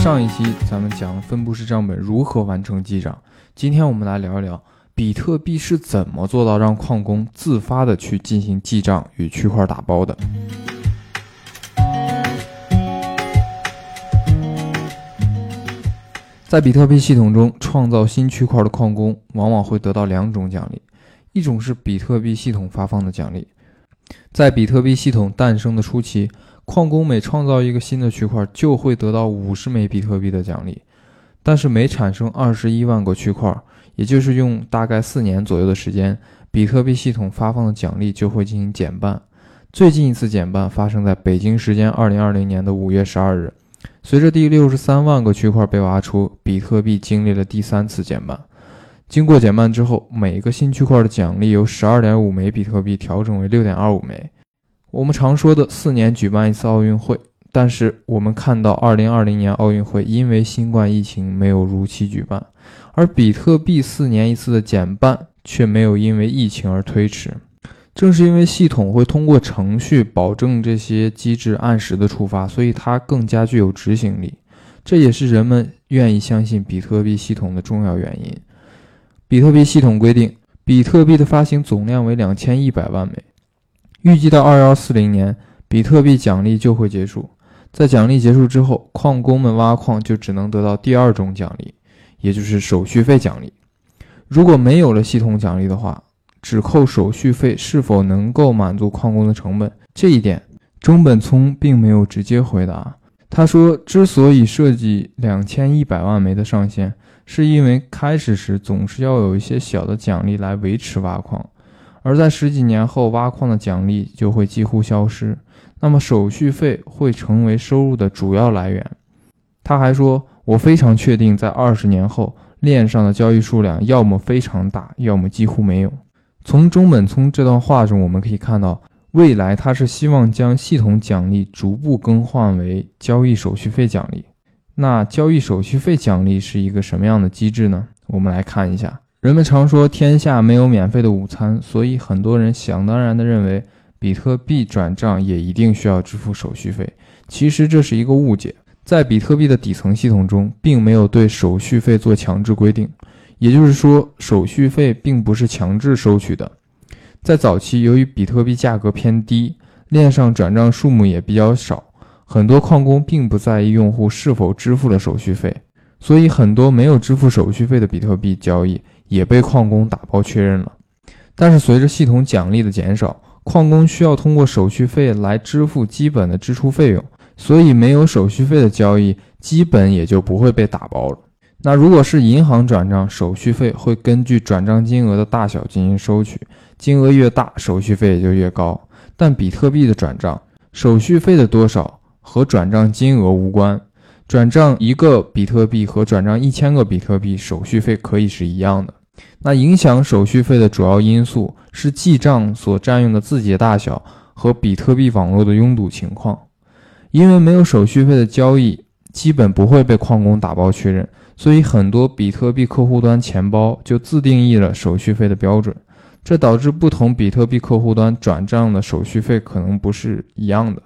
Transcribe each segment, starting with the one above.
上一期咱们讲分布式账本如何完成记账，今天我们来聊一聊比特币是怎么做到让矿工自发的去进行记账与区块打包的。在比特币系统中，创造新区块的矿工往往会得到两种奖励，一种是比特币系统发放的奖励。在比特币系统诞生的初期，矿工每创造一个新的区块，就会得到五十枚比特币的奖励。但是每产生二十一万个区块，也就是用大概四年左右的时间，比特币系统发放的奖励就会进行减半。最近一次减半发生在北京时间二零二零年的五月十二日。随着第六十三万个区块被挖出，比特币经历了第三次减半。经过减半之后，每个新区块的奖励由十二点五枚比特币调整为六点二五枚。我们常说的四年举办一次奥运会，但是我们看到二零二零年奥运会因为新冠疫情没有如期举办，而比特币四年一次的减半却没有因为疫情而推迟。正是因为系统会通过程序保证这些机制按时的触发，所以它更加具有执行力。这也是人们愿意相信比特币系统的重要原因。比特币系统规定，比特币的发行总量为两千一百万枚，预计到二幺四零年，比特币奖励就会结束。在奖励结束之后，矿工们挖矿就只能得到第二种奖励，也就是手续费奖励。如果没有了系统奖励的话，只扣手续费是否能够满足矿工的成本？这一点，中本聪并没有直接回答。他说，之所以设计两千一百万枚的上限，是因为开始时总是要有一些小的奖励来维持挖矿，而在十几年后，挖矿的奖励就会几乎消失，那么手续费会成为收入的主要来源。他还说，我非常确定，在二十年后，链上的交易数量要么非常大，要么几乎没有。从中本聪这段话中，我们可以看到，未来他是希望将系统奖励逐步更换为交易手续费奖励。那交易手续费奖励是一个什么样的机制呢？我们来看一下。人们常说天下没有免费的午餐，所以很多人想当然地认为比特币转账也一定需要支付手续费。其实这是一个误解，在比特币的底层系统中，并没有对手续费做强制规定。也就是说，手续费并不是强制收取的。在早期，由于比特币价格偏低，链上转账数目也比较少，很多矿工并不在意用户是否支付了手续费，所以很多没有支付手续费的比特币交易也被矿工打包确认了。但是，随着系统奖励的减少，矿工需要通过手续费来支付基本的支出费用，所以没有手续费的交易基本也就不会被打包了。那如果是银行转账，手续费会根据转账金额的大小进行收取，金额越大，手续费也就越高。但比特币的转账，手续费的多少和转账金额无关，转账一个比特币和转账一千个比特币，手续费可以是一样的。那影响手续费的主要因素是记账所占用的字节大小和比特币网络的拥堵情况，因为没有手续费的交易，基本不会被矿工打包确认。所以，很多比特币客户端钱包就自定义了手续费的标准，这导致不同比特币客户端转账的手续费可能不是一样的。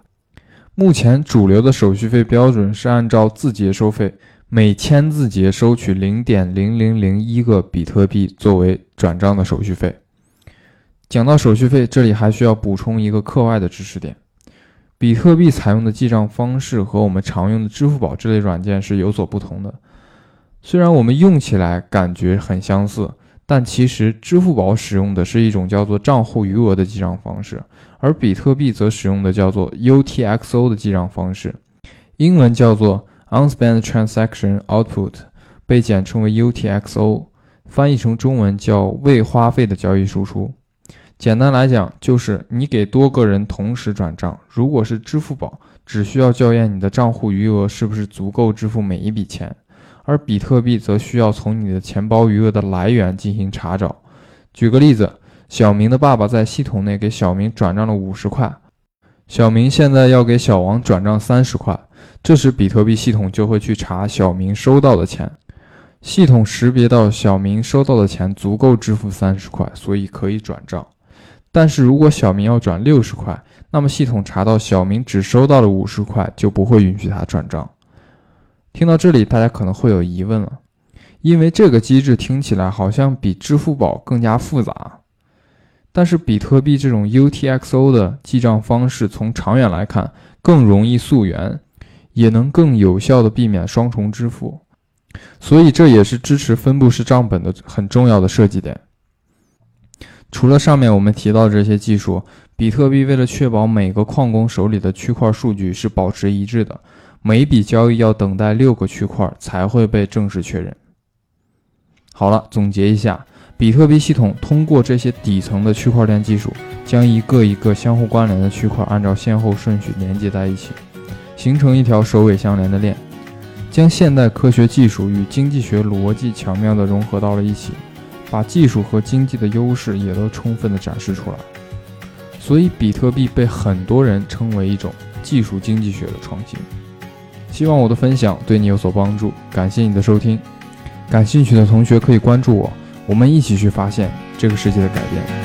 目前主流的手续费标准是按照字节收费，每千字节收取零点零零零一个比特币作为转账的手续费。讲到手续费，这里还需要补充一个课外的知识点：比特币采用的记账方式和我们常用的支付宝这类软件是有所不同的。虽然我们用起来感觉很相似，但其实支付宝使用的是一种叫做账户余额的记账方式，而比特币则使用的叫做 UTXO 的记账方式，英文叫做 Unspent Transaction Output，被简称为 UTXO，翻译成中文叫未花费的交易输出。简单来讲，就是你给多个人同时转账，如果是支付宝，只需要校验你的账户余额是不是足够支付每一笔钱。而比特币则需要从你的钱包余额的来源进行查找。举个例子，小明的爸爸在系统内给小明转账了五十块，小明现在要给小王转账三十块，这时比特币系统就会去查小明收到的钱，系统识别到小明收到的钱足够支付三十块，所以可以转账。但是如果小明要转六十块，那么系统查到小明只收到了五十块，就不会允许他转账。听到这里，大家可能会有疑问了，因为这个机制听起来好像比支付宝更加复杂。但是比特币这种 UTXO 的记账方式，从长远来看更容易溯源，也能更有效地避免双重支付，所以这也是支持分布式账本的很重要的设计点。除了上面我们提到这些技术，比特币为了确保每个矿工手里的区块数据是保持一致的，每笔交易要等待六个区块才会被正式确认。好了，总结一下。比特币系统通过这些底层的区块链技术，将一个一个相互关联的区块按照先后顺序连接在一起，形成一条首尾相连的链，将现代科学技术与经济学逻辑巧妙地融合到了一起，把技术和经济的优势也都充分地展示出来。所以，比特币被很多人称为一种技术经济学的创新。希望我的分享对你有所帮助，感谢你的收听。感兴趣的同学可以关注我。我们一起去发现这个世界的改变。